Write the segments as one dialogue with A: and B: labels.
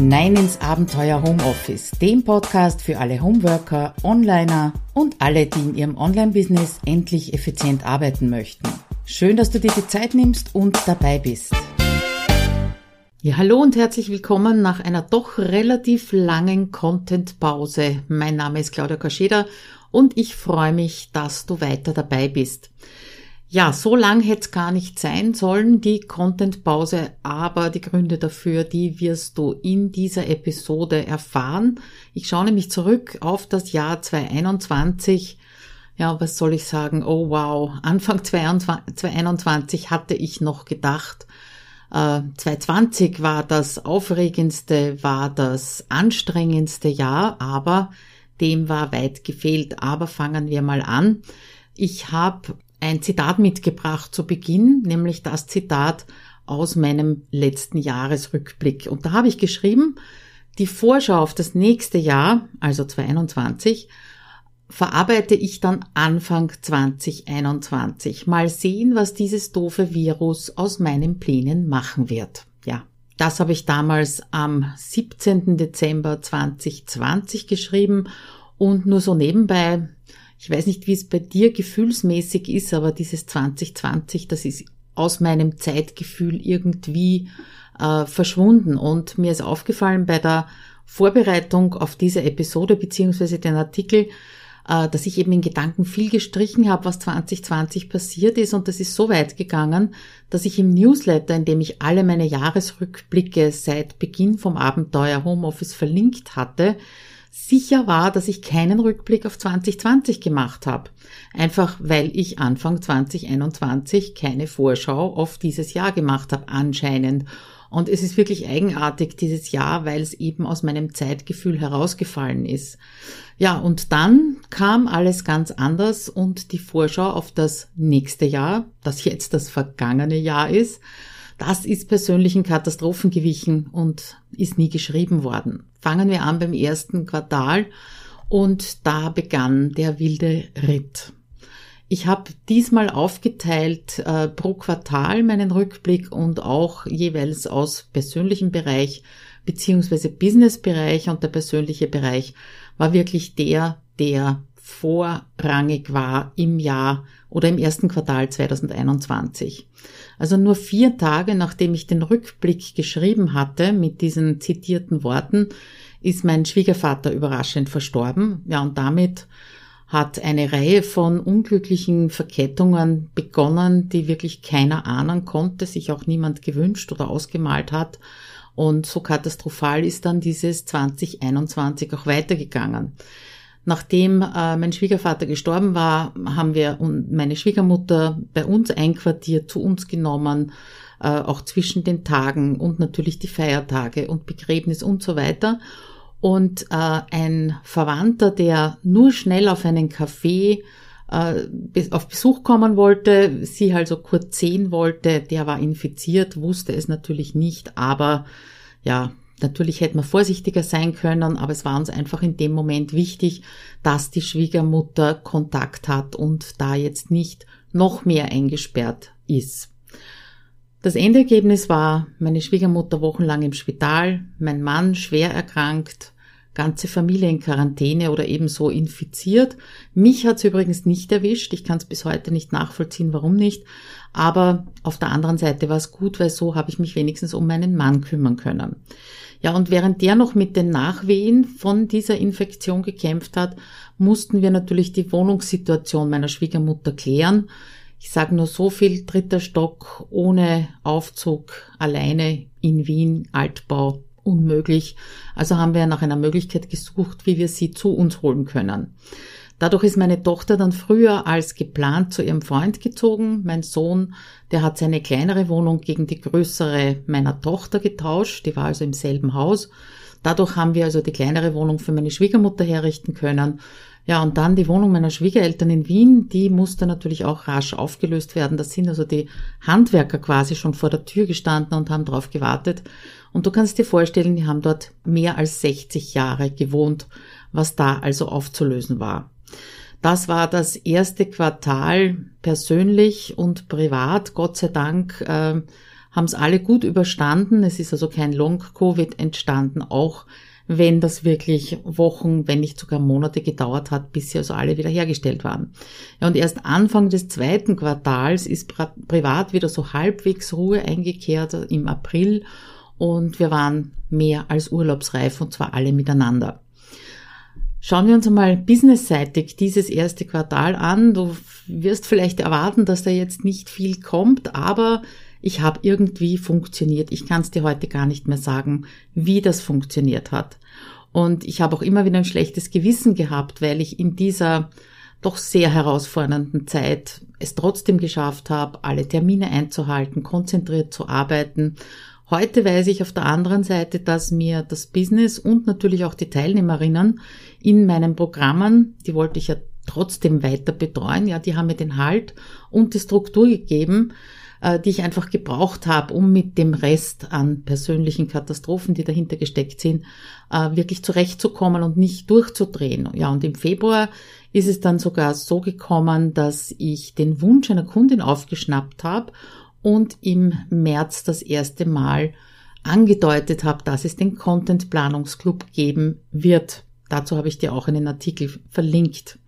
A: hinein ins Abenteuer Homeoffice, dem Podcast für alle Homeworker, Onliner und alle, die in ihrem Online-Business endlich effizient arbeiten möchten. Schön, dass du dir die Zeit nimmst und dabei bist. Ja, hallo und herzlich willkommen nach einer doch relativ langen Content-Pause. Mein Name ist Claudia Kascheda und ich freue mich, dass du weiter dabei bist. Ja, so lang hätte es gar nicht sein sollen, die Content-Pause, aber die Gründe dafür, die wirst du in dieser Episode erfahren. Ich schaue nämlich zurück auf das Jahr 2021. Ja, was soll ich sagen? Oh wow, Anfang 2021 hatte ich noch gedacht, äh, 2020 war das aufregendste, war das anstrengendste Jahr, aber dem war weit gefehlt. Aber fangen wir mal an. Ich habe ein Zitat mitgebracht zu Beginn, nämlich das Zitat aus meinem letzten Jahresrückblick. Und da habe ich geschrieben, die Vorschau auf das nächste Jahr, also 2021, verarbeite ich dann Anfang 2021. Mal sehen, was dieses doofe Virus aus meinen Plänen machen wird. Ja, das habe ich damals am 17. Dezember 2020 geschrieben und nur so nebenbei ich weiß nicht, wie es bei dir gefühlsmäßig ist, aber dieses 2020, das ist aus meinem Zeitgefühl irgendwie äh, verschwunden. Und mir ist aufgefallen bei der Vorbereitung auf diese Episode beziehungsweise den Artikel, äh, dass ich eben in Gedanken viel gestrichen habe, was 2020 passiert ist. Und das ist so weit gegangen, dass ich im Newsletter, in dem ich alle meine Jahresrückblicke seit Beginn vom Abenteuer Homeoffice verlinkt hatte, sicher war, dass ich keinen Rückblick auf 2020 gemacht habe. Einfach weil ich Anfang 2021 keine Vorschau auf dieses Jahr gemacht habe, anscheinend. Und es ist wirklich eigenartig dieses Jahr, weil es eben aus meinem Zeitgefühl herausgefallen ist. Ja, und dann kam alles ganz anders und die Vorschau auf das nächste Jahr, das jetzt das vergangene Jahr ist, das ist persönlichen Katastrophen gewichen und ist nie geschrieben worden. Fangen wir an beim ersten Quartal und da begann der wilde Ritt. Ich habe diesmal aufgeteilt äh, pro Quartal meinen Rückblick und auch jeweils aus persönlichem Bereich beziehungsweise Businessbereich und der persönliche Bereich war wirklich der, der vorrangig war im Jahr oder im ersten Quartal 2021. Also nur vier Tage nachdem ich den Rückblick geschrieben hatte mit diesen zitierten Worten, ist mein Schwiegervater überraschend verstorben. Ja, und damit hat eine Reihe von unglücklichen Verkettungen begonnen, die wirklich keiner ahnen konnte, sich auch niemand gewünscht oder ausgemalt hat. Und so katastrophal ist dann dieses 2021 auch weitergegangen. Nachdem äh, mein Schwiegervater gestorben war, haben wir meine Schwiegermutter bei uns einquartiert, zu uns genommen, äh, auch zwischen den Tagen und natürlich die Feiertage und Begräbnis und so weiter. Und äh, ein Verwandter, der nur schnell auf einen Kaffee äh, auf Besuch kommen wollte, sie also kurz sehen wollte, der war infiziert, wusste es natürlich nicht, aber ja, Natürlich hätte man vorsichtiger sein können, aber es war uns einfach in dem Moment wichtig, dass die Schwiegermutter Kontakt hat und da jetzt nicht noch mehr eingesperrt ist. Das Endergebnis war meine Schwiegermutter wochenlang im Spital, mein Mann schwer erkrankt, ganze Familie in Quarantäne oder ebenso infiziert. Mich hat es übrigens nicht erwischt. Ich kann es bis heute nicht nachvollziehen, warum nicht. Aber auf der anderen Seite war es gut, weil so habe ich mich wenigstens um meinen Mann kümmern können. Ja, und während der noch mit den Nachwehen von dieser Infektion gekämpft hat, mussten wir natürlich die Wohnungssituation meiner Schwiegermutter klären. Ich sage nur so viel, dritter Stock ohne Aufzug, alleine in Wien, Altbau, unmöglich. Also haben wir nach einer Möglichkeit gesucht, wie wir sie zu uns holen können. Dadurch ist meine Tochter dann früher als geplant zu ihrem Freund gezogen. Mein Sohn, der hat seine kleinere Wohnung gegen die größere meiner Tochter getauscht. Die war also im selben Haus. Dadurch haben wir also die kleinere Wohnung für meine Schwiegermutter herrichten können. Ja, und dann die Wohnung meiner Schwiegereltern in Wien, die musste natürlich auch rasch aufgelöst werden. Da sind also die Handwerker quasi schon vor der Tür gestanden und haben darauf gewartet. Und du kannst dir vorstellen, die haben dort mehr als 60 Jahre gewohnt, was da also aufzulösen war. Das war das erste Quartal persönlich und privat. Gott sei Dank äh, haben es alle gut überstanden. Es ist also kein Long-Covid entstanden, auch wenn das wirklich Wochen, wenn nicht sogar Monate gedauert hat, bis sie also alle wieder hergestellt waren. Ja, und erst Anfang des zweiten Quartals ist privat wieder so halbwegs Ruhe eingekehrt im April und wir waren mehr als urlaubsreif und zwar alle miteinander. Schauen wir uns einmal businessseitig dieses erste Quartal an. Du wirst vielleicht erwarten, dass da jetzt nicht viel kommt, aber ich habe irgendwie funktioniert. Ich kann es dir heute gar nicht mehr sagen, wie das funktioniert hat. Und ich habe auch immer wieder ein schlechtes Gewissen gehabt, weil ich in dieser doch sehr herausfordernden Zeit es trotzdem geschafft habe, alle Termine einzuhalten, konzentriert zu arbeiten Heute weiß ich auf der anderen Seite, dass mir das Business und natürlich auch die Teilnehmerinnen in meinen Programmen, die wollte ich ja trotzdem weiter betreuen, ja, die haben mir den Halt und die Struktur gegeben, äh, die ich einfach gebraucht habe, um mit dem Rest an persönlichen Katastrophen, die dahinter gesteckt sind, äh, wirklich zurechtzukommen und nicht durchzudrehen. Ja, und im Februar ist es dann sogar so gekommen, dass ich den Wunsch einer Kundin aufgeschnappt habe und im März das erste Mal angedeutet habe, dass es den Content Planungsclub geben wird. Dazu habe ich dir auch einen Artikel verlinkt.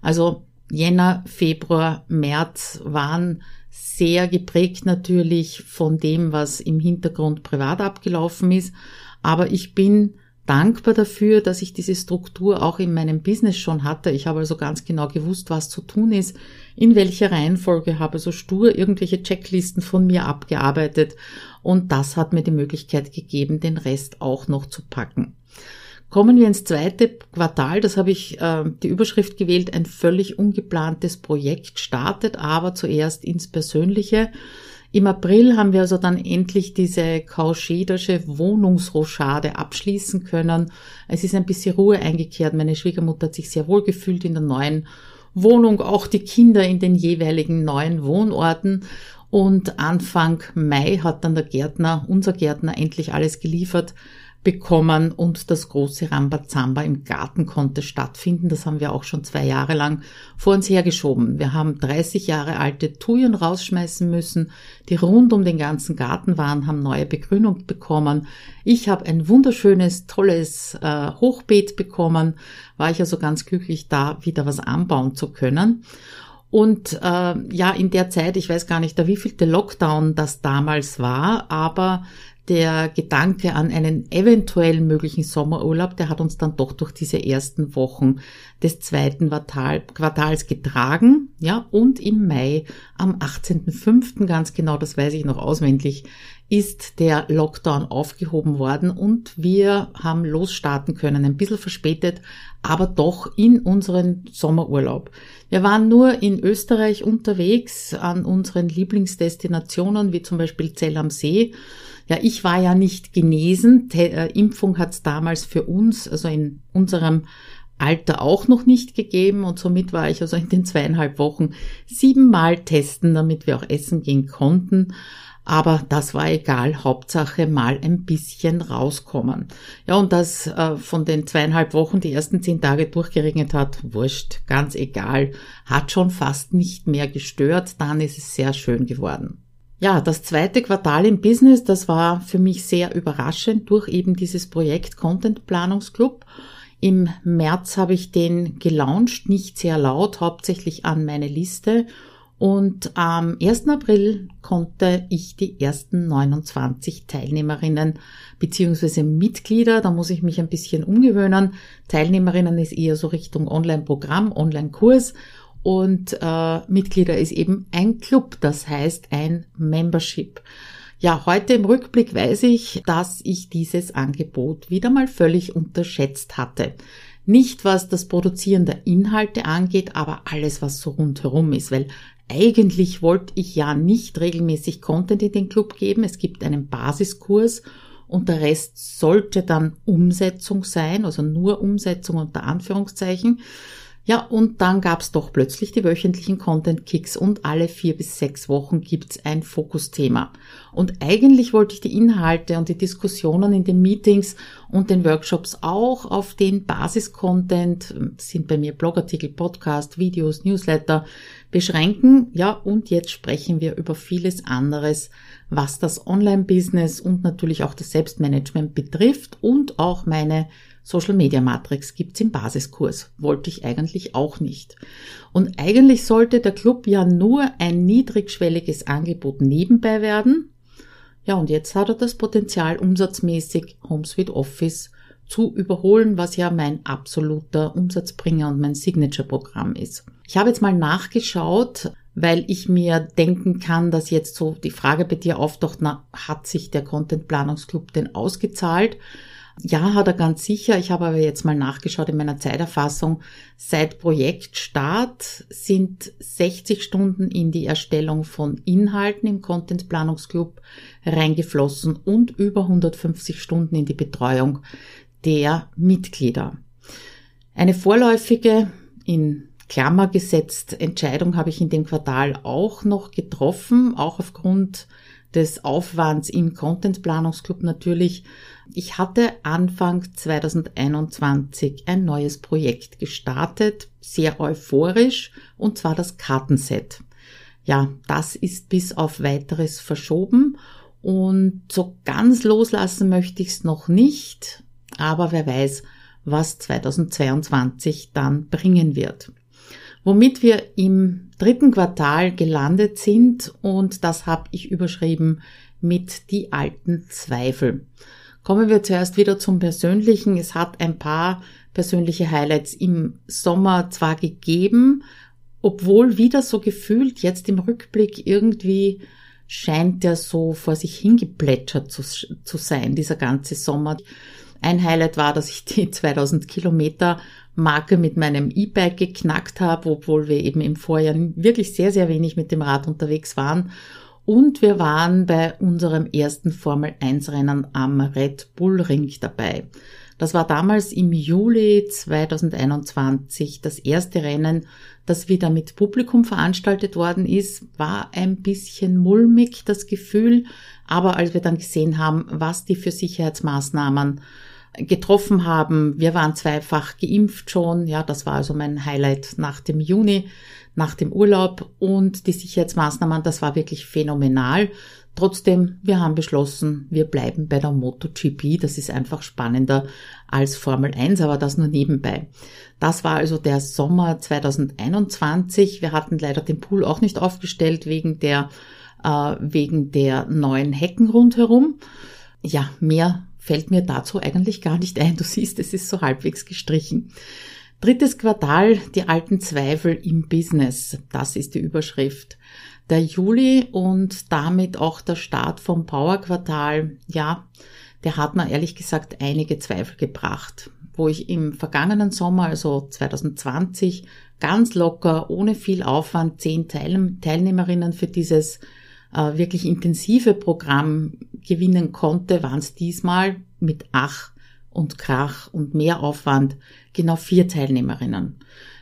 A: Also Jänner, Februar, März waren sehr geprägt natürlich von dem, was im Hintergrund privat abgelaufen ist. Aber ich bin dankbar dafür, dass ich diese Struktur auch in meinem Business schon hatte. Ich habe also ganz genau gewusst, was zu tun ist, in welcher Reihenfolge, habe so stur irgendwelche Checklisten von mir abgearbeitet und das hat mir die Möglichkeit gegeben, den Rest auch noch zu packen. Kommen wir ins zweite Quartal, das habe ich äh, die Überschrift gewählt, ein völlig ungeplantes Projekt startet, aber zuerst ins Persönliche. Im April haben wir also dann endlich diese Kauschedersche Wohnungsrochade abschließen können. Es ist ein bisschen Ruhe eingekehrt. Meine Schwiegermutter hat sich sehr wohl gefühlt in der neuen Wohnung, auch die Kinder in den jeweiligen neuen Wohnorten. Und Anfang Mai hat dann der Gärtner, unser Gärtner, endlich alles geliefert bekommen und das große Rambazamba im Garten konnte stattfinden. Das haben wir auch schon zwei Jahre lang vor uns hergeschoben. Wir haben 30 Jahre alte Thujen rausschmeißen müssen, die rund um den ganzen Garten waren, haben neue Begrünung bekommen. Ich habe ein wunderschönes, tolles äh, Hochbeet bekommen, war ich also ganz glücklich, da wieder was anbauen zu können. Und äh, ja, in der Zeit, ich weiß gar nicht, der wievielte Lockdown das damals war, aber der Gedanke an einen eventuell möglichen Sommerurlaub, der hat uns dann doch durch diese ersten Wochen des zweiten Quartals getragen, ja, und im Mai am 18.05. ganz genau, das weiß ich noch auswendig, ist der Lockdown aufgehoben worden und wir haben losstarten können, ein bisschen verspätet, aber doch in unseren Sommerurlaub. Wir waren nur in Österreich unterwegs an unseren Lieblingsdestinationen, wie zum Beispiel Zell am See, ja, ich war ja nicht genesen. Te äh, Impfung hat es damals für uns, also in unserem Alter auch noch nicht gegeben und somit war ich also in den zweieinhalb Wochen siebenmal testen, damit wir auch essen gehen konnten. Aber das war egal, Hauptsache mal ein bisschen rauskommen. Ja, und das äh, von den zweieinhalb Wochen die ersten zehn Tage durchgeregnet hat, wurscht, ganz egal, hat schon fast nicht mehr gestört, dann ist es sehr schön geworden. Ja, das zweite Quartal im Business, das war für mich sehr überraschend durch eben dieses Projekt Content Planungsclub. Im März habe ich den gelauncht, nicht sehr laut, hauptsächlich an meine Liste. Und am 1. April konnte ich die ersten 29 Teilnehmerinnen beziehungsweise Mitglieder, da muss ich mich ein bisschen umgewöhnen. Teilnehmerinnen ist eher so Richtung Online-Programm, Online-Kurs und äh, Mitglieder ist eben ein Club, das heißt ein Membership. Ja, heute im Rückblick weiß ich, dass ich dieses Angebot wieder mal völlig unterschätzt hatte. Nicht was das Produzieren der Inhalte angeht, aber alles, was so rundherum ist, weil eigentlich wollte ich ja nicht regelmäßig Content in den Club geben. Es gibt einen Basiskurs und der Rest sollte dann Umsetzung sein, also nur Umsetzung unter Anführungszeichen. Ja, und dann gab's doch plötzlich die wöchentlichen Content Kicks und alle vier bis sechs Wochen gibt's ein Fokusthema. Und eigentlich wollte ich die Inhalte und die Diskussionen in den Meetings und den Workshops auch auf den Basis-Content, sind bei mir Blogartikel, Podcast, Videos, Newsletter, beschränken. Ja, und jetzt sprechen wir über vieles anderes, was das Online-Business und natürlich auch das Selbstmanagement betrifft und auch meine Social Media Matrix gibt's im Basiskurs. Wollte ich eigentlich auch nicht. Und eigentlich sollte der Club ja nur ein niedrigschwelliges Angebot nebenbei werden. Ja, und jetzt hat er das Potenzial, umsatzmäßig HomeSuite Office zu überholen, was ja mein absoluter Umsatzbringer und mein Signature-Programm ist. Ich habe jetzt mal nachgeschaut, weil ich mir denken kann, dass jetzt so die Frage bei dir auftaucht, na, hat sich der Content Planungsclub denn ausgezahlt? Ja, hat er ganz sicher. Ich habe aber jetzt mal nachgeschaut in meiner Zeiterfassung. Seit Projektstart sind 60 Stunden in die Erstellung von Inhalten im Content Planungsclub reingeflossen und über 150 Stunden in die Betreuung der Mitglieder. Eine vorläufige, in Klammer gesetzt, Entscheidung habe ich in dem Quartal auch noch getroffen, auch aufgrund des Aufwands im Content Planungsclub natürlich. Ich hatte Anfang 2021 ein neues Projekt gestartet, sehr euphorisch, und zwar das Kartenset. Ja, das ist bis auf weiteres verschoben und so ganz loslassen möchte ich es noch nicht, aber wer weiß, was 2022 dann bringen wird womit wir im dritten Quartal gelandet sind und das habe ich überschrieben mit die alten Zweifel. Kommen wir zuerst wieder zum Persönlichen. Es hat ein paar persönliche Highlights im Sommer zwar gegeben, obwohl wieder so gefühlt jetzt im Rückblick irgendwie scheint er so vor sich hingeplätschert zu, zu sein, dieser ganze Sommer. Ein Highlight war, dass ich die 2000 Kilometer Marke mit meinem E-Bike geknackt habe, obwohl wir eben im Vorjahr wirklich sehr, sehr wenig mit dem Rad unterwegs waren. Und wir waren bei unserem ersten Formel 1 Rennen am Red Bull Ring dabei. Das war damals im Juli 2021 das erste Rennen, das wieder mit Publikum veranstaltet worden ist. War ein bisschen mulmig das Gefühl, aber als wir dann gesehen haben, was die für Sicherheitsmaßnahmen getroffen haben. Wir waren zweifach geimpft schon. Ja, das war also mein Highlight nach dem Juni, nach dem Urlaub und die Sicherheitsmaßnahmen, das war wirklich phänomenal. Trotzdem, wir haben beschlossen, wir bleiben bei der MotoGP. Das ist einfach spannender als Formel 1, aber das nur nebenbei. Das war also der Sommer 2021. Wir hatten leider den Pool auch nicht aufgestellt wegen der, äh, wegen der neuen Hecken rundherum. Ja, mehr fällt mir dazu eigentlich gar nicht ein. Du siehst, es ist so halbwegs gestrichen. Drittes Quartal, die alten Zweifel im Business. Das ist die Überschrift. Der Juli und damit auch der Start vom Power-Quartal, ja, der hat mir ehrlich gesagt einige Zweifel gebracht. Wo ich im vergangenen Sommer, also 2020, ganz locker, ohne viel Aufwand, zehn Teilnehmerinnen für dieses äh, wirklich intensive Programm gewinnen konnte, waren es diesmal mit Ach und Krach und mehr Aufwand genau vier Teilnehmerinnen.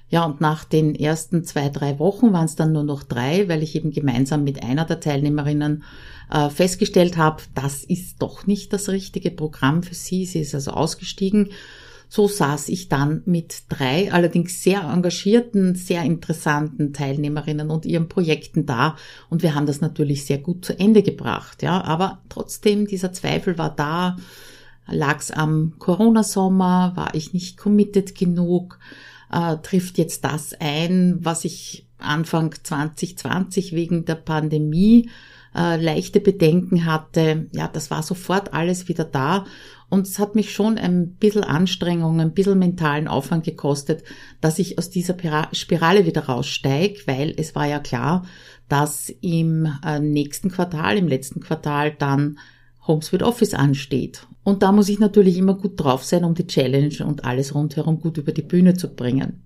A: Ja, und nach den ersten zwei, drei Wochen waren es dann nur noch drei, weil ich eben gemeinsam mit einer der Teilnehmerinnen äh, festgestellt habe, das ist doch nicht das richtige Programm für sie. Sie ist also ausgestiegen so saß ich dann mit drei allerdings sehr engagierten, sehr interessanten Teilnehmerinnen und ihren Projekten da und wir haben das natürlich sehr gut zu Ende gebracht, ja, aber trotzdem dieser Zweifel war da, lag's am Corona-Sommer, war ich nicht committed genug, äh, trifft jetzt das ein, was ich Anfang 2020 wegen der Pandemie äh, leichte Bedenken hatte. Ja, das war sofort alles wieder da und es hat mich schon ein bisschen Anstrengung, ein bisschen mentalen Aufwand gekostet, dass ich aus dieser Spirale wieder raussteige, weil es war ja klar, dass im äh, nächsten Quartal, im letzten Quartal dann HomeSuite Office ansteht. Und da muss ich natürlich immer gut drauf sein, um die Challenge und alles rundherum gut über die Bühne zu bringen.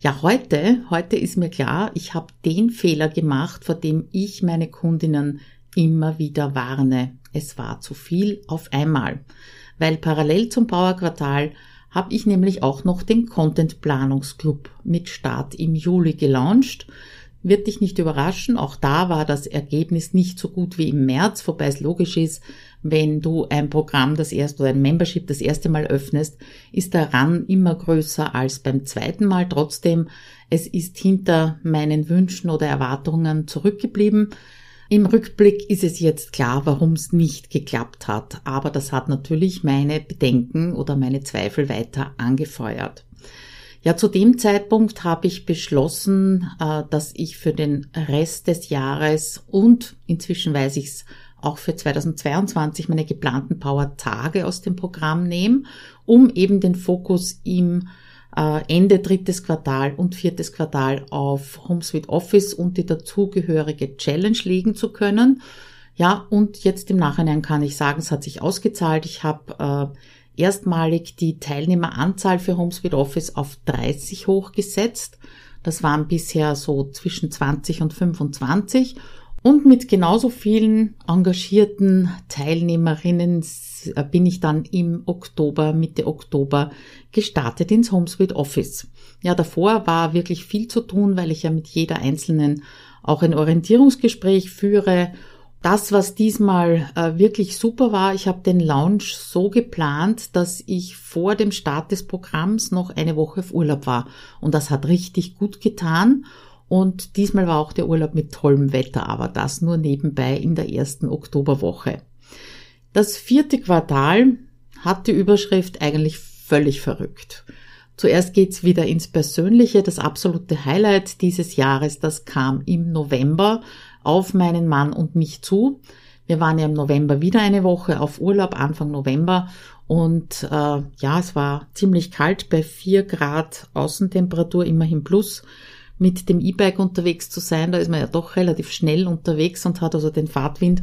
A: Ja, heute, heute ist mir klar, ich habe den Fehler gemacht, vor dem ich meine Kundinnen immer wieder warne. Es war zu viel auf einmal weil parallel zum Powerquartal habe ich nämlich auch noch den Content Planungsclub mit Start im Juli gelauncht. Wird dich nicht überraschen, auch da war das Ergebnis nicht so gut wie im März, wobei es logisch ist, wenn du ein Programm das erste oder ein Membership das erste Mal öffnest, ist der Run immer größer als beim zweiten Mal. Trotzdem, es ist hinter meinen Wünschen oder Erwartungen zurückgeblieben. Im Rückblick ist es jetzt klar, warum es nicht geklappt hat, aber das hat natürlich meine Bedenken oder meine Zweifel weiter angefeuert. Ja, zu dem Zeitpunkt habe ich beschlossen, äh, dass ich für den Rest des Jahres und inzwischen weiß ich es auch für 2022 meine geplanten Power-Tage aus dem Programm nehme, um eben den Fokus im äh, Ende drittes Quartal und viertes Quartal auf HomeSuite Office und die dazugehörige Challenge legen zu können. Ja, und jetzt im Nachhinein kann ich sagen, es hat sich ausgezahlt. Ich habe äh, erstmalig die Teilnehmeranzahl für HomeSuite Office auf 30 hochgesetzt. Das waren bisher so zwischen 20 und 25. Und mit genauso vielen engagierten Teilnehmerinnen bin ich dann im Oktober, Mitte Oktober gestartet ins HomeSuite Office. Ja, davor war wirklich viel zu tun, weil ich ja mit jeder einzelnen auch ein Orientierungsgespräch führe das, was diesmal äh, wirklich super war, ich habe den Launch so geplant, dass ich vor dem Start des Programms noch eine Woche auf Urlaub war. Und das hat richtig gut getan. Und diesmal war auch der Urlaub mit tollem Wetter, aber das nur nebenbei in der ersten Oktoberwoche. Das vierte Quartal hat die Überschrift eigentlich völlig verrückt. Zuerst geht's wieder ins Persönliche. Das absolute Highlight dieses Jahres, das kam im November auf meinen Mann und mich zu. Wir waren ja im November wieder eine Woche auf Urlaub, Anfang November. Und äh, ja, es war ziemlich kalt bei vier Grad Außentemperatur, immerhin plus. Mit dem E-Bike unterwegs zu sein, da ist man ja doch relativ schnell unterwegs und hat also den Fahrtwind.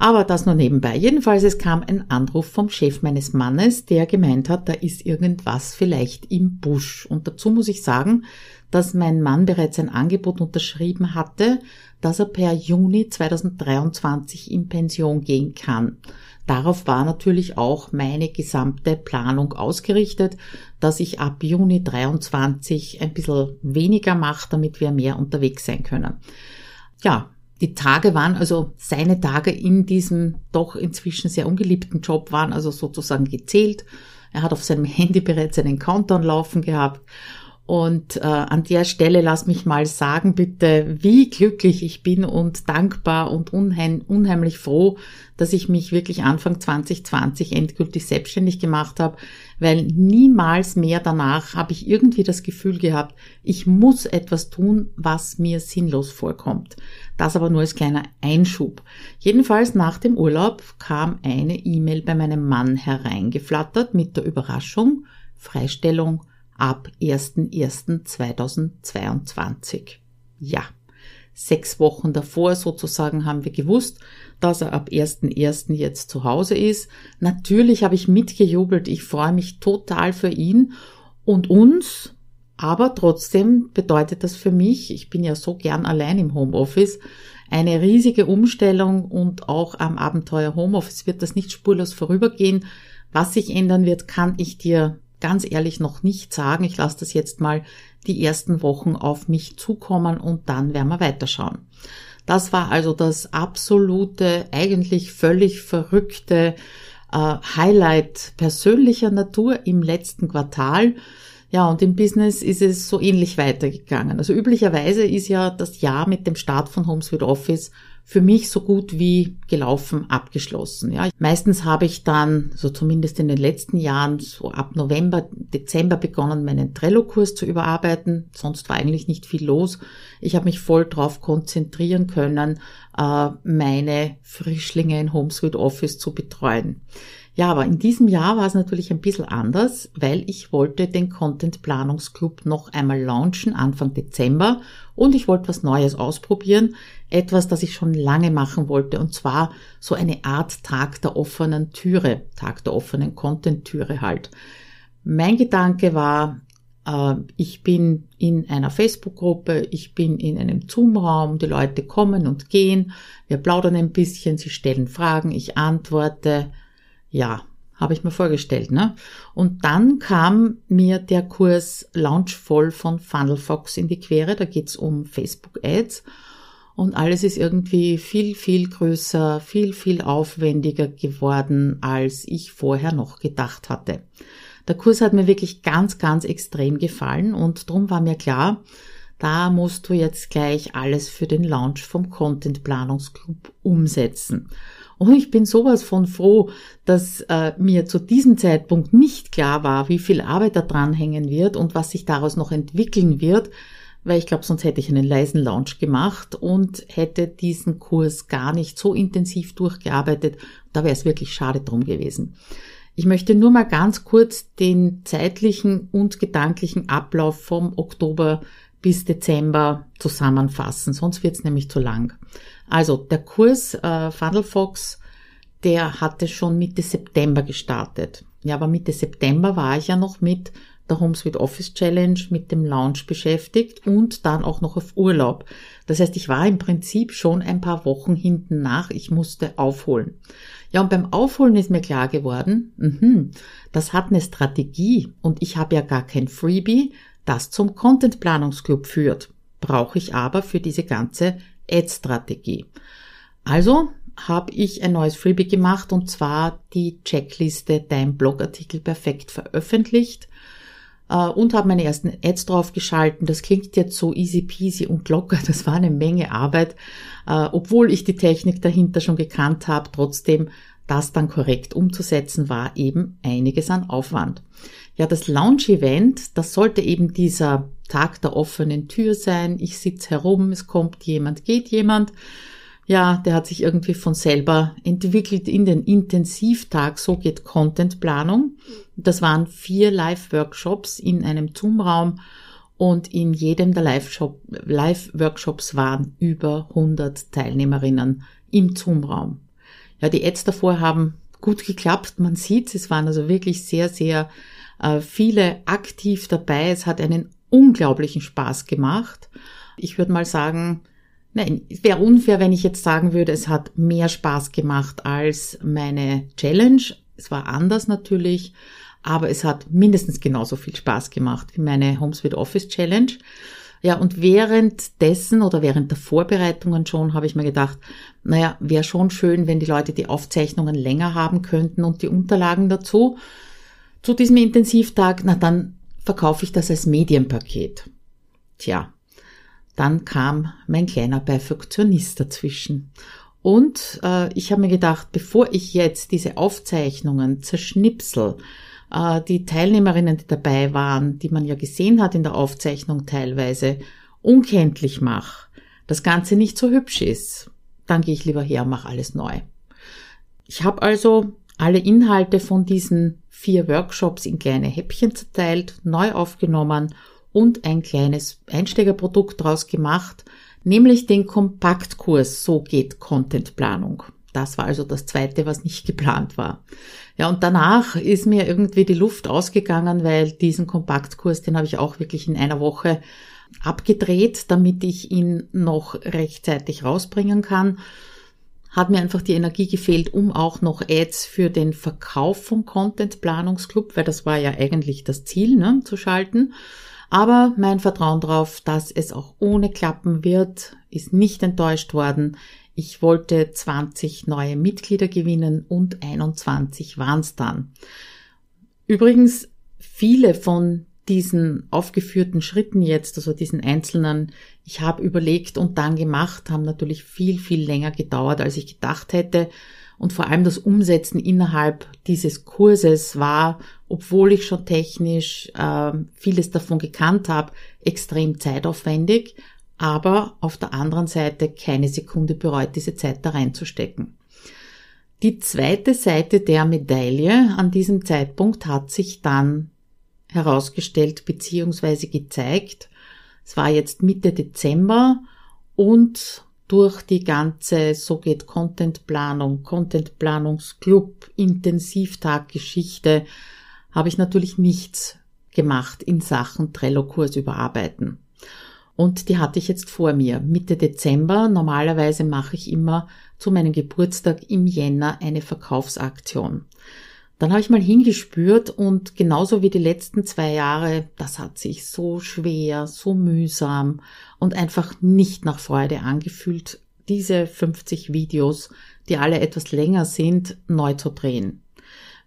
A: Aber das nur nebenbei. Jedenfalls, es kam ein Anruf vom Chef meines Mannes, der gemeint hat, da ist irgendwas vielleicht im Busch. Und dazu muss ich sagen, dass mein Mann bereits ein Angebot unterschrieben hatte, dass er per Juni 2023 in Pension gehen kann. Darauf war natürlich auch meine gesamte Planung ausgerichtet, dass ich ab Juni 23 ein bisschen weniger mache, damit wir mehr unterwegs sein können. Ja, die Tage waren also seine Tage in diesem doch inzwischen sehr ungeliebten Job waren also sozusagen gezählt. Er hat auf seinem Handy bereits einen Countdown laufen gehabt und äh, an der Stelle lass mich mal sagen, bitte, wie glücklich ich bin und dankbar und unheim, unheimlich froh, dass ich mich wirklich Anfang 2020 endgültig selbstständig gemacht habe, weil niemals mehr danach habe ich irgendwie das Gefühl gehabt, ich muss etwas tun, was mir sinnlos vorkommt. Das aber nur als kleiner Einschub. Jedenfalls nach dem Urlaub kam eine E-Mail bei meinem Mann hereingeflattert mit der Überraschung, Freistellung ab 01.01.2022. Ja, sechs Wochen davor sozusagen haben wir gewusst, dass er ab 1.01. jetzt zu Hause ist. Natürlich habe ich mitgejubelt. Ich freue mich total für ihn und uns. Aber trotzdem bedeutet das für mich, ich bin ja so gern allein im Homeoffice, eine riesige Umstellung und auch am Abenteuer Homeoffice wird das nicht spurlos vorübergehen. Was sich ändern wird, kann ich dir ganz ehrlich noch nicht sagen. Ich lasse das jetzt mal die ersten Wochen auf mich zukommen und dann werden wir weiterschauen. Das war also das absolute, eigentlich völlig verrückte äh, Highlight persönlicher Natur im letzten Quartal. Ja, und im Business ist es so ähnlich weitergegangen. Also üblicherweise ist ja das Jahr mit dem Start von HomeSuite Office für mich so gut wie gelaufen abgeschlossen. Ja, meistens habe ich dann, so zumindest in den letzten Jahren, so ab November, Dezember begonnen, meinen Trello-Kurs zu überarbeiten. Sonst war eigentlich nicht viel los. Ich habe mich voll darauf konzentrieren können, äh, meine Frischlinge in HomeSuite Office zu betreuen. Ja, aber in diesem Jahr war es natürlich ein bisschen anders, weil ich wollte den Content Planungsclub noch einmal launchen Anfang Dezember und ich wollte was Neues ausprobieren, etwas, das ich schon lange machen wollte und zwar so eine Art Tag der offenen Türe, Tag der offenen Content Türe halt. Mein Gedanke war, äh, ich bin in einer Facebook-Gruppe, ich bin in einem Zoom-Raum, die Leute kommen und gehen, wir plaudern ein bisschen, sie stellen Fragen, ich antworte, ja, habe ich mir vorgestellt. Ne? Und dann kam mir der Kurs Launchvoll von Funnelfox in die Quere. Da geht's um Facebook-Ads. Und alles ist irgendwie viel, viel größer, viel, viel aufwendiger geworden, als ich vorher noch gedacht hatte. Der Kurs hat mir wirklich ganz, ganz extrem gefallen und darum war mir klar, da musst du jetzt gleich alles für den Launch vom Content Planungsclub umsetzen. Und ich bin sowas von froh, dass äh, mir zu diesem Zeitpunkt nicht klar war, wie viel Arbeit da dranhängen wird und was sich daraus noch entwickeln wird, weil ich glaube, sonst hätte ich einen leisen Launch gemacht und hätte diesen Kurs gar nicht so intensiv durchgearbeitet. Da wäre es wirklich schade drum gewesen. Ich möchte nur mal ganz kurz den zeitlichen und gedanklichen Ablauf vom Oktober bis Dezember zusammenfassen, sonst wird es nämlich zu lang. Also der Kurs äh, Funnelfox, der hatte schon Mitte September gestartet. Ja, aber Mitte September war ich ja noch mit der HomeSuite Office Challenge, mit dem Launch beschäftigt und dann auch noch auf Urlaub. Das heißt, ich war im Prinzip schon ein paar Wochen hinten nach. Ich musste aufholen. Ja, und beim Aufholen ist mir klar geworden, mh, das hat eine Strategie und ich habe ja gar kein Freebie, das zum Content Planungsclub führt. Brauche ich aber für diese ganze Ad-Strategie. Also habe ich ein neues Freebie gemacht und zwar die Checkliste Dein Blogartikel perfekt veröffentlicht äh, und habe meine ersten Ads draufgeschalten. Das klingt jetzt so easy peasy und locker. Das war eine Menge Arbeit, äh, obwohl ich die Technik dahinter schon gekannt habe. Trotzdem das dann korrekt umzusetzen, war eben einiges an Aufwand. Ja, das Launch-Event, das sollte eben dieser Tag der offenen Tür sein. Ich sitze herum, es kommt jemand, geht jemand. Ja, der hat sich irgendwie von selber entwickelt in den Intensivtag. So geht Contentplanung. Das waren vier Live-Workshops in einem Zoom-Raum und in jedem der Live-Workshops waren über 100 Teilnehmerinnen im Zoom-Raum. Ja, die Ads davor haben gut geklappt. Man sieht, es waren also wirklich sehr, sehr äh, viele aktiv dabei. Es hat einen unglaublichen Spaß gemacht. Ich würde mal sagen, nein, es wäre unfair, wenn ich jetzt sagen würde, es hat mehr Spaß gemacht als meine Challenge. Es war anders natürlich, aber es hat mindestens genauso viel Spaß gemacht wie meine HomeSuite Office Challenge. Ja, und währenddessen oder während der Vorbereitungen schon habe ich mir gedacht, naja, wäre schon schön, wenn die Leute die Aufzeichnungen länger haben könnten und die Unterlagen dazu. Zu diesem Intensivtag, na dann verkaufe ich das als Medienpaket. Tja, dann kam mein kleiner Perfektionist dazwischen. Und äh, ich habe mir gedacht, bevor ich jetzt diese Aufzeichnungen zerschnipsel, äh, die Teilnehmerinnen, die dabei waren, die man ja gesehen hat in der Aufzeichnung teilweise, unkenntlich mache, das Ganze nicht so hübsch ist, dann gehe ich lieber her und mache alles neu. Ich habe also alle Inhalte von diesen vier Workshops in kleine Häppchen zerteilt, neu aufgenommen und ein kleines Einsteigerprodukt draus gemacht, nämlich den Kompaktkurs So geht Contentplanung. Das war also das zweite, was nicht geplant war. Ja, und danach ist mir irgendwie die Luft ausgegangen, weil diesen Kompaktkurs, den habe ich auch wirklich in einer Woche abgedreht, damit ich ihn noch rechtzeitig rausbringen kann. Hat mir einfach die Energie gefehlt, um auch noch Ads für den Verkauf vom Content Planungsclub, weil das war ja eigentlich das Ziel, ne, zu schalten. Aber mein Vertrauen darauf, dass es auch ohne klappen wird, ist nicht enttäuscht worden. Ich wollte 20 neue Mitglieder gewinnen und 21 waren es dann. Übrigens, viele von diesen aufgeführten Schritten jetzt, also diesen einzelnen, ich habe überlegt und dann gemacht, haben natürlich viel, viel länger gedauert, als ich gedacht hätte. Und vor allem das Umsetzen innerhalb dieses Kurses war, obwohl ich schon technisch äh, vieles davon gekannt habe, extrem zeitaufwendig aber auf der anderen Seite keine Sekunde bereut, diese Zeit da reinzustecken. Die zweite Seite der Medaille an diesem Zeitpunkt hat sich dann herausgestellt bzw. gezeigt. Es war jetzt Mitte Dezember und durch die ganze So geht Content Planung, Content Planungsclub, Intensivtag-Geschichte habe ich natürlich nichts gemacht in Sachen Trello-Kurs überarbeiten. Und die hatte ich jetzt vor mir. Mitte Dezember. Normalerweise mache ich immer zu meinem Geburtstag im Jänner eine Verkaufsaktion. Dann habe ich mal hingespürt und genauso wie die letzten zwei Jahre, das hat sich so schwer, so mühsam und einfach nicht nach Freude angefühlt, diese 50 Videos, die alle etwas länger sind, neu zu drehen.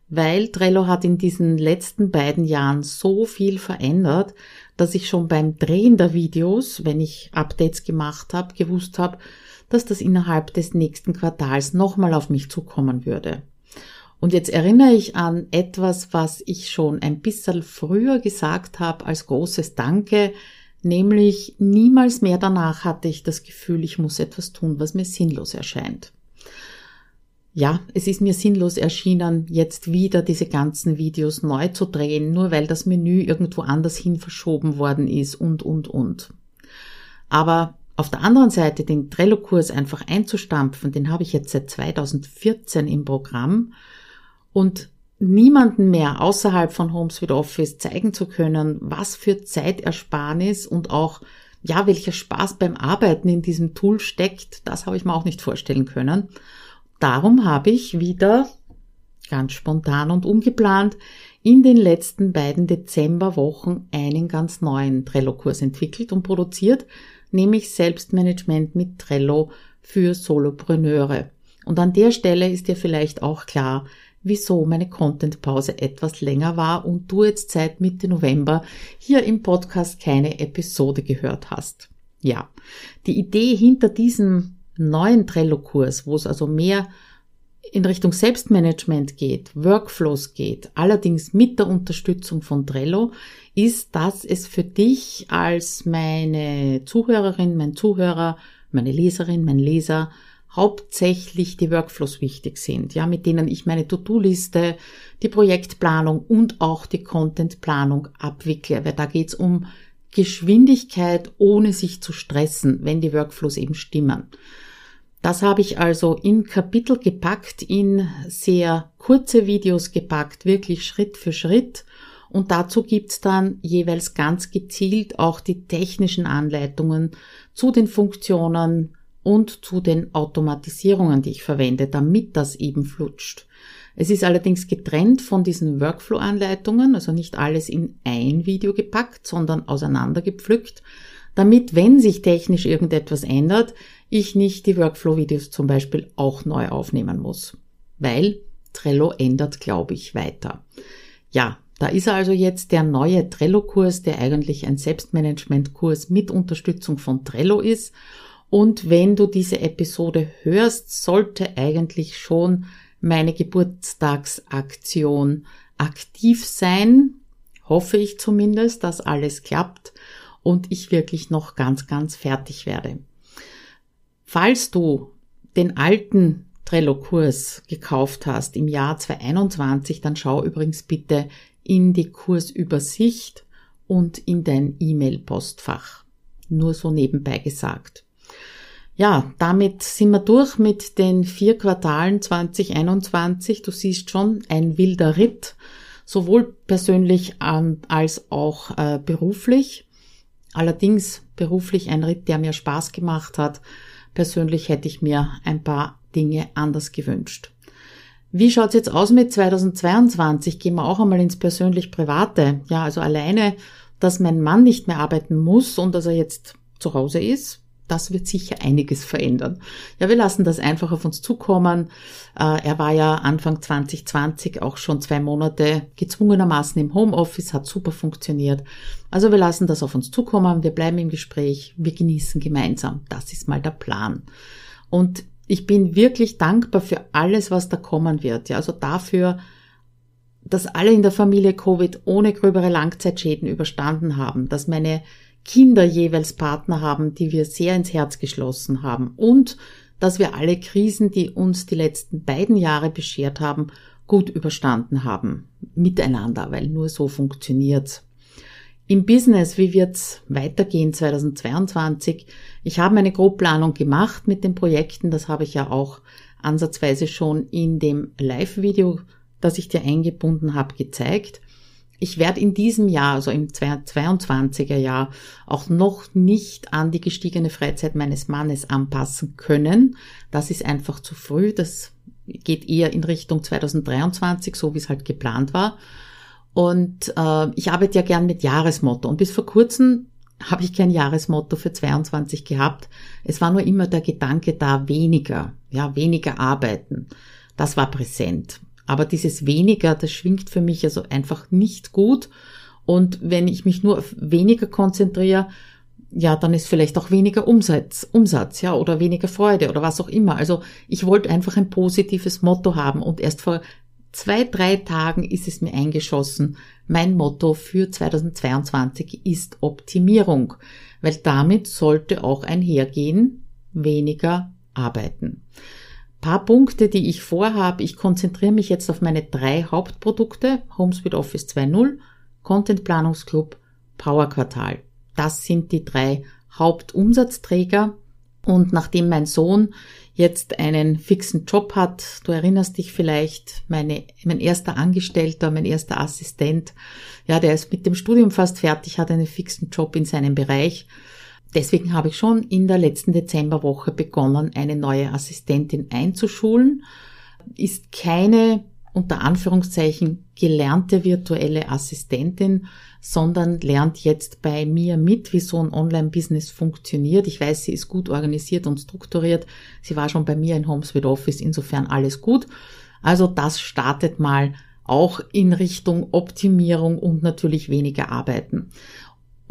A: Weil Trello hat in diesen letzten beiden Jahren so viel verändert, dass ich schon beim Drehen der Videos, wenn ich Updates gemacht habe, gewusst habe, dass das innerhalb des nächsten Quartals nochmal auf mich zukommen würde. Und jetzt erinnere ich an etwas, was ich schon ein bisschen früher gesagt habe als großes Danke, nämlich niemals mehr danach hatte ich das Gefühl, ich muss etwas tun, was mir sinnlos erscheint. Ja, es ist mir sinnlos erschienen, jetzt wieder diese ganzen Videos neu zu drehen, nur weil das Menü irgendwo anders hin verschoben worden ist und, und, und. Aber auf der anderen Seite den Trello-Kurs einfach einzustampfen, den habe ich jetzt seit 2014 im Programm und niemanden mehr außerhalb von Homes with Office zeigen zu können, was für Zeitersparnis und auch ja, welcher Spaß beim Arbeiten in diesem Tool steckt, das habe ich mir auch nicht vorstellen können. Darum habe ich wieder ganz spontan und ungeplant in den letzten beiden Dezemberwochen einen ganz neuen Trello-Kurs entwickelt und produziert, nämlich Selbstmanagement mit Trello für Solopreneure. Und an der Stelle ist dir vielleicht auch klar, wieso meine Contentpause etwas länger war und du jetzt seit Mitte November hier im Podcast keine Episode gehört hast. Ja, die Idee hinter diesem neuen Trello-Kurs, wo es also mehr in Richtung Selbstmanagement geht, Workflows geht, allerdings mit der Unterstützung von Trello, ist, dass es für dich als meine Zuhörerin, mein Zuhörer, meine Leserin, mein Leser hauptsächlich die Workflows wichtig sind, ja, mit denen ich meine To-Do-Liste, die Projektplanung und auch die Contentplanung abwickle, weil da geht's um Geschwindigkeit, ohne sich zu stressen, wenn die Workflows eben stimmen. Das habe ich also in Kapitel gepackt, in sehr kurze Videos gepackt, wirklich Schritt für Schritt. Und dazu gibt's dann jeweils ganz gezielt auch die technischen Anleitungen zu den Funktionen, und zu den Automatisierungen, die ich verwende, damit das eben flutscht. Es ist allerdings getrennt von diesen Workflow-Anleitungen, also nicht alles in ein Video gepackt, sondern auseinandergepflückt, damit, wenn sich technisch irgendetwas ändert, ich nicht die Workflow-Videos zum Beispiel auch neu aufnehmen muss. Weil Trello ändert, glaube ich, weiter. Ja, da ist also jetzt der neue Trello-Kurs, der eigentlich ein Selbstmanagement-Kurs mit Unterstützung von Trello ist und wenn du diese Episode hörst, sollte eigentlich schon meine Geburtstagsaktion aktiv sein. Hoffe ich zumindest, dass alles klappt und ich wirklich noch ganz, ganz fertig werde. Falls du den alten Trello-Kurs gekauft hast im Jahr 2021, dann schau übrigens bitte in die Kursübersicht und in dein E-Mail-Postfach. Nur so nebenbei gesagt. Ja, damit sind wir durch mit den vier Quartalen 2021. Du siehst schon, ein wilder Ritt, sowohl persönlich als auch äh, beruflich. Allerdings beruflich ein Ritt, der mir Spaß gemacht hat. Persönlich hätte ich mir ein paar Dinge anders gewünscht. Wie schaut's jetzt aus mit 2022? Gehen wir auch einmal ins persönlich-private. Ja, also alleine, dass mein Mann nicht mehr arbeiten muss und dass er jetzt zu Hause ist, das wird sicher einiges verändern. Ja, wir lassen das einfach auf uns zukommen. Äh, er war ja Anfang 2020 auch schon zwei Monate gezwungenermaßen im Homeoffice, hat super funktioniert. Also wir lassen das auf uns zukommen, wir bleiben im Gespräch, wir genießen gemeinsam. Das ist mal der Plan. Und ich bin wirklich dankbar für alles, was da kommen wird. Ja, also dafür, dass alle in der Familie Covid ohne gröbere Langzeitschäden überstanden haben, dass meine Kinder jeweils Partner haben, die wir sehr ins Herz geschlossen haben und dass wir alle Krisen, die uns die letzten beiden Jahre beschert haben, gut überstanden haben. Miteinander, weil nur so funktioniert's. Im Business, wie wird's weitergehen 2022? Ich habe eine Grobplanung gemacht mit den Projekten, das habe ich ja auch ansatzweise schon in dem Live-Video, das ich dir eingebunden habe, gezeigt. Ich werde in diesem Jahr, also im 22er Jahr, auch noch nicht an die gestiegene Freizeit meines Mannes anpassen können. Das ist einfach zu früh. Das geht eher in Richtung 2023, so wie es halt geplant war. Und äh, ich arbeite ja gern mit Jahresmotto. Und bis vor kurzem habe ich kein Jahresmotto für 22 gehabt. Es war nur immer der Gedanke da, weniger, ja, weniger arbeiten. Das war präsent. Aber dieses weniger, das schwingt für mich also einfach nicht gut. Und wenn ich mich nur auf weniger konzentriere, ja, dann ist vielleicht auch weniger Umsatz, Umsatz, ja, oder weniger Freude oder was auch immer. Also ich wollte einfach ein positives Motto haben und erst vor zwei, drei Tagen ist es mir eingeschossen. Mein Motto für 2022 ist Optimierung, weil damit sollte auch einhergehen, weniger arbeiten. Paar Punkte, die ich vorhabe. Ich konzentriere mich jetzt auf meine drei Hauptprodukte, HomeSpeed Office 2.0, Content Planungsclub, Power Quartal. Das sind die drei Hauptumsatzträger. Und nachdem mein Sohn jetzt einen fixen Job hat. Du erinnerst dich vielleicht, meine, mein erster Angestellter, mein erster Assistent, ja, der ist mit dem Studium fast fertig, hat einen fixen Job in seinem Bereich. Deswegen habe ich schon in der letzten Dezemberwoche begonnen, eine neue Assistentin einzuschulen. Ist keine unter Anführungszeichen gelernte virtuelle Assistentin, sondern lernt jetzt bei mir mit, wie so ein Online-Business funktioniert. Ich weiß, sie ist gut organisiert und strukturiert. Sie war schon bei mir in Homes with Office, insofern alles gut. Also das startet mal auch in Richtung Optimierung und natürlich weniger arbeiten.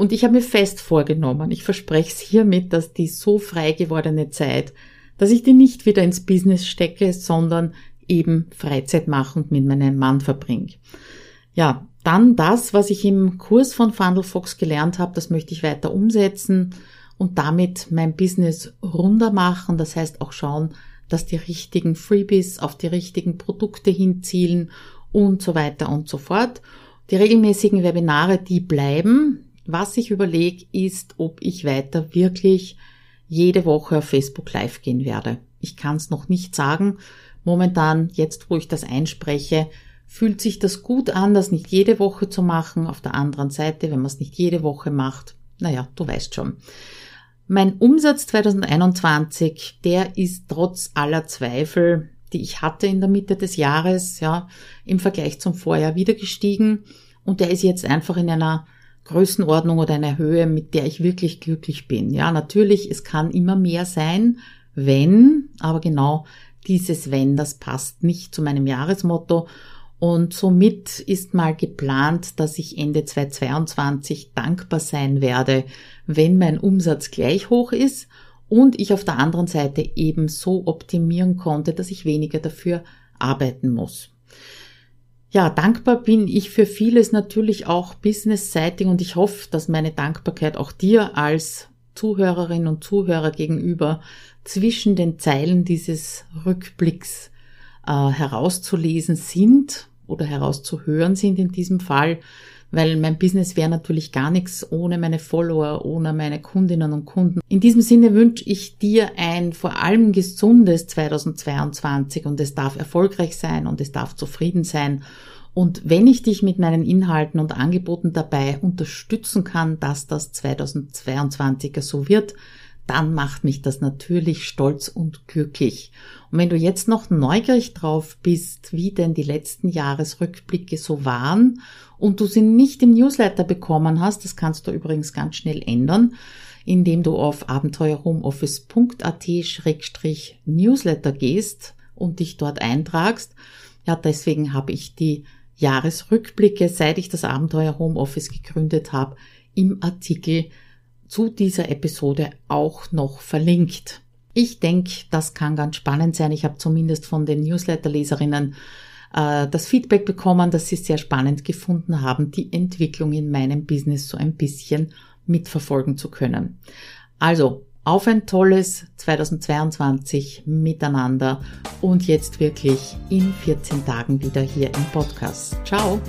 A: Und ich habe mir fest vorgenommen, ich verspreche es hiermit, dass die so frei gewordene Zeit, dass ich die nicht wieder ins Business stecke, sondern eben Freizeit machen und mit meinem Mann verbringe. Ja, dann das, was ich im Kurs von Funnel Fox gelernt habe, das möchte ich weiter umsetzen und damit mein Business runder machen. Das heißt auch schauen, dass die richtigen Freebies auf die richtigen Produkte hinzielen und so weiter und so fort. Die regelmäßigen Webinare, die bleiben. Was ich überlege, ist, ob ich weiter wirklich jede Woche auf Facebook Live gehen werde. Ich kann es noch nicht sagen. Momentan, jetzt wo ich das einspreche, fühlt sich das gut an, das nicht jede Woche zu machen. Auf der anderen Seite, wenn man es nicht jede Woche macht, naja, du weißt schon. Mein Umsatz 2021, der ist trotz aller Zweifel, die ich hatte in der Mitte des Jahres, ja, im Vergleich zum Vorjahr wieder gestiegen. Und der ist jetzt einfach in einer Größenordnung oder einer Höhe, mit der ich wirklich glücklich bin. Ja, natürlich, es kann immer mehr sein, wenn, aber genau dieses Wenn, das passt nicht zu meinem Jahresmotto. Und somit ist mal geplant, dass ich Ende 2022 dankbar sein werde, wenn mein Umsatz gleich hoch ist und ich auf der anderen Seite eben so optimieren konnte, dass ich weniger dafür arbeiten muss. Ja, dankbar bin ich für vieles natürlich auch businessseitig und ich hoffe, dass meine Dankbarkeit auch dir als Zuhörerin und Zuhörer gegenüber zwischen den Zeilen dieses Rückblicks äh, herauszulesen sind oder herauszuhören sind in diesem Fall, weil mein Business wäre natürlich gar nichts ohne meine Follower, ohne meine Kundinnen und Kunden. In diesem Sinne wünsche ich dir ein vor allem gesundes 2022 und es darf erfolgreich sein und es darf zufrieden sein. Und wenn ich dich mit meinen Inhalten und Angeboten dabei unterstützen kann, dass das 2022er so wird, dann macht mich das natürlich stolz und glücklich. Und wenn du jetzt noch neugierig drauf bist, wie denn die letzten Jahresrückblicke so waren und du sie nicht im Newsletter bekommen hast, das kannst du übrigens ganz schnell ändern, indem du auf abenteuerhomeoffice.at-newsletter gehst und dich dort eintragst. Ja, deswegen habe ich die Jahresrückblicke, seit ich das Abenteuer Homeoffice gegründet habe, im Artikel zu dieser Episode auch noch verlinkt. Ich denke, das kann ganz spannend sein. Ich habe zumindest von den Newsletter-Leserinnen äh, das Feedback bekommen, dass sie sehr spannend gefunden haben, die Entwicklung in meinem Business so ein bisschen mitverfolgen zu können. Also auf ein tolles 2022 miteinander und jetzt wirklich in 14 Tagen wieder hier im Podcast. Ciao!